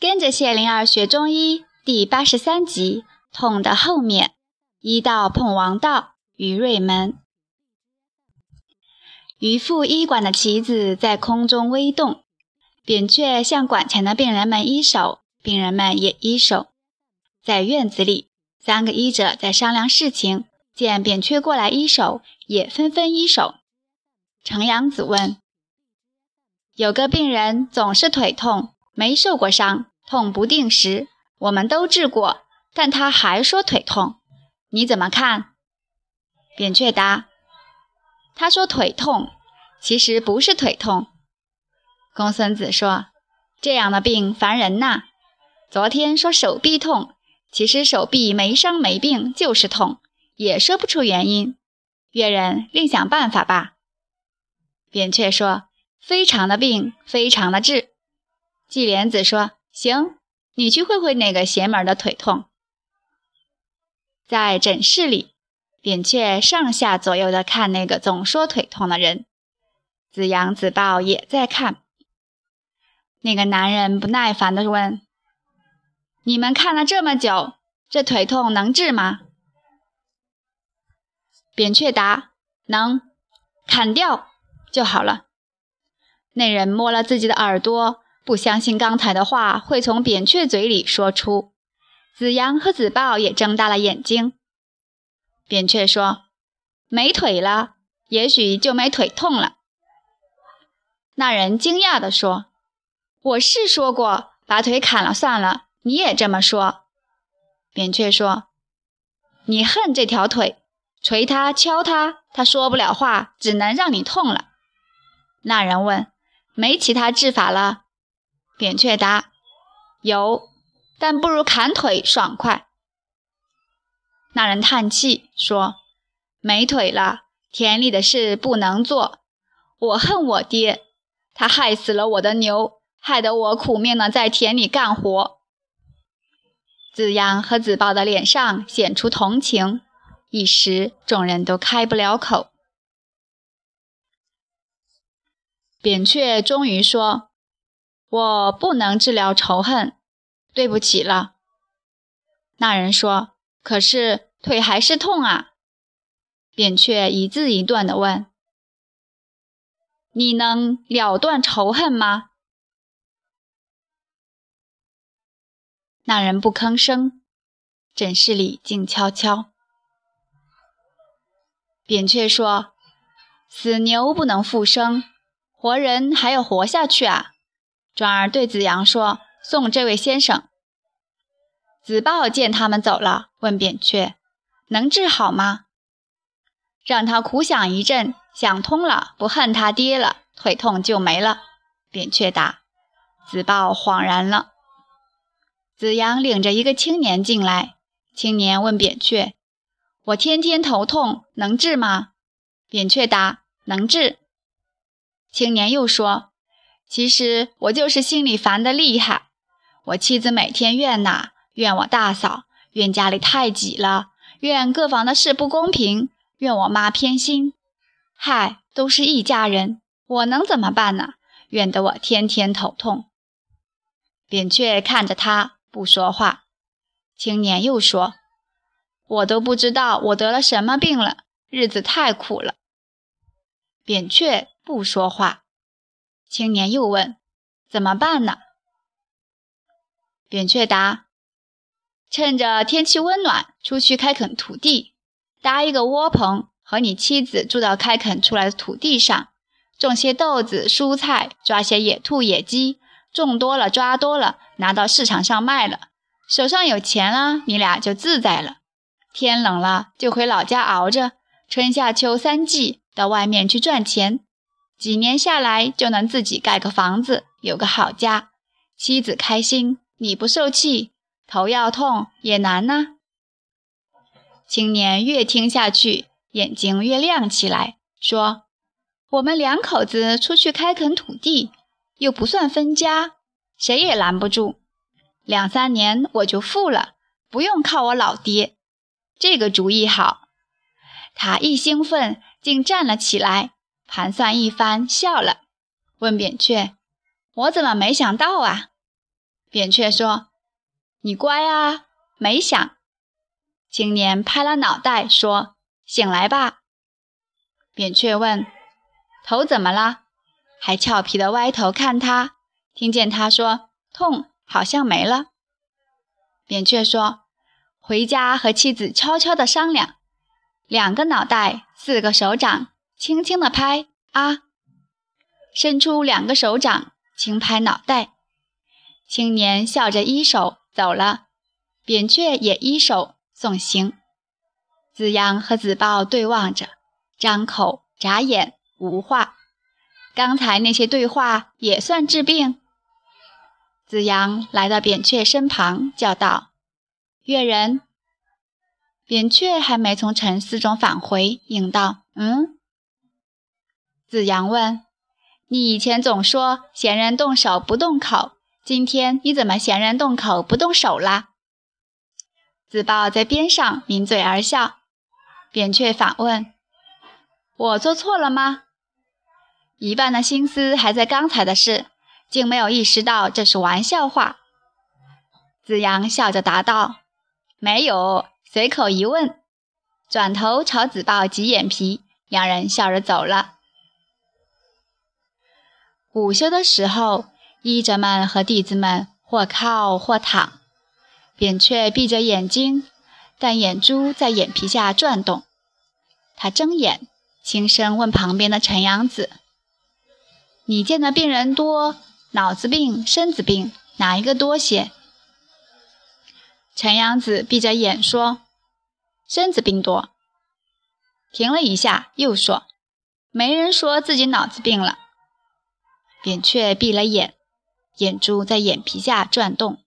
跟着谢灵儿学中医第八十三集，痛的后面，医道碰王道，于瑞门。渔父医馆的旗子在空中微动，扁鹊向馆前的病人们一手，病人们也一手。在院子里，三个医者在商量事情，见扁鹊过来一手，也纷纷一手。程阳子问：“有个病人总是腿痛，没受过伤，痛不定时，我们都治过，但他还说腿痛，你怎么看？”扁鹊答。他说腿痛，其实不是腿痛。公孙子说：“这样的病烦人呐。”昨天说手臂痛，其实手臂没伤没病，就是痛，也说不出原因。越人另想办法吧。扁鹊说：“非常的病，非常的治。”季莲子说：“行，你去会会那个邪门的腿痛。”在诊室里。扁鹊上下左右的看那个总说腿痛的人，子阳、子豹也在看。那个男人不耐烦地问：“你们看了这么久，这腿痛能治吗？”扁鹊答：“能，砍掉就好了。”那人摸了自己的耳朵，不相信刚才的话会从扁鹊嘴里说出。子阳和子豹也睁大了眼睛。扁鹊说：“没腿了，也许就没腿痛了。”那人惊讶地说：“我是说过把腿砍了算了，你也这么说。”扁鹊说：“你恨这条腿，捶他敲他，他说不了话，只能让你痛了。”那人问：“没其他治法了？”扁鹊答：“有，但不如砍腿爽快。”那人叹气说：“没腿了，田里的事不能做。我恨我爹，他害死了我的牛，害得我苦命的在田里干活。”子阳和子豹的脸上显出同情，一时众人都开不了口。扁鹊终于说：“我不能治疗仇恨，对不起了。”那人说：“可是。”腿还是痛啊！扁鹊一字一顿地问：“你能了断仇恨吗？”那人不吭声，诊室里静悄悄。扁鹊说：“死牛不能复生，活人还要活下去啊！”转而对子阳说：“送这位先生。”子豹见他们走了，问扁鹊。能治好吗？让他苦想一阵，想通了，不恨他爹了，腿痛就没了。扁鹊答。子豹恍然了。子阳领着一个青年进来，青年问扁鹊：“我天天头痛，能治吗？”扁鹊答：“能治。”青年又说：“其实我就是心里烦得厉害，我妻子每天怨呐，怨我大嫂，怨家里太挤了。”怨各房的事不公平，怨我妈偏心，嗨，都是一家人，我能怎么办呢？怨得我天天头痛。扁鹊看着他不说话。青年又说：“我都不知道我得了什么病了，日子太苦了。”扁鹊不说话。青年又问：“怎么办呢？”扁鹊答。趁着天气温暖，出去开垦土地，搭一个窝棚，和你妻子住到开垦出来的土地上，种些豆子、蔬菜，抓些野兔、野鸡，种多了抓多了，拿到市场上卖了，手上有钱了，你俩就自在了。天冷了就回老家熬着，春夏秋三季到外面去赚钱，几年下来就能自己盖个房子，有个好家，妻子开心，你不受气。头要痛也难呐。青年越听下去，眼睛越亮起来，说：“我们两口子出去开垦土地，又不算分家，谁也拦不住。两三年我就富了，不用靠我老爹。这个主意好。”他一兴奋，竟站了起来，盘算一番，笑了，问扁鹊：“我怎么没想到啊？”扁鹊说：“你乖啊，没想。”青年拍了脑袋说：“醒来吧。”扁鹊问：“头怎么了？”还俏皮的歪头看他，听见他说：“痛，好像没了。”扁鹊说：“回家和妻子悄悄地商量，两个脑袋，四个手掌，轻轻地拍啊，伸出两个手掌，轻拍脑袋。”青年笑着一手走了，扁鹊也一手送行。子阳和子豹对望着，张口眨眼，无话。刚才那些对话也算治病。子阳来到扁鹊身旁，叫道：“越人。”扁鹊还没从沉思中返回，应道：“嗯。”子阳问：“你以前总说闲人动手不动口。”今天你怎么闲人动口不动手啦？子豹在边上抿嘴而笑，扁鹊反问：“我做错了吗？”一半的心思还在刚才的事，竟没有意识到这是玩笑话。子阳笑着答道：“没有，随口一问。”转头朝子豹挤眼皮，两人笑着走了。午休的时候。医者们和弟子们或靠或躺，扁鹊闭着眼睛，但眼珠在眼皮下转动。他睁眼，轻声问旁边的陈阳子：“你见的病人多，脑子病、身子病，哪一个多些？”陈阳子闭着眼说：“身子病多。”停了一下，又说：“没人说自己脑子病了。”扁鹊闭了眼。眼珠在眼皮下转动。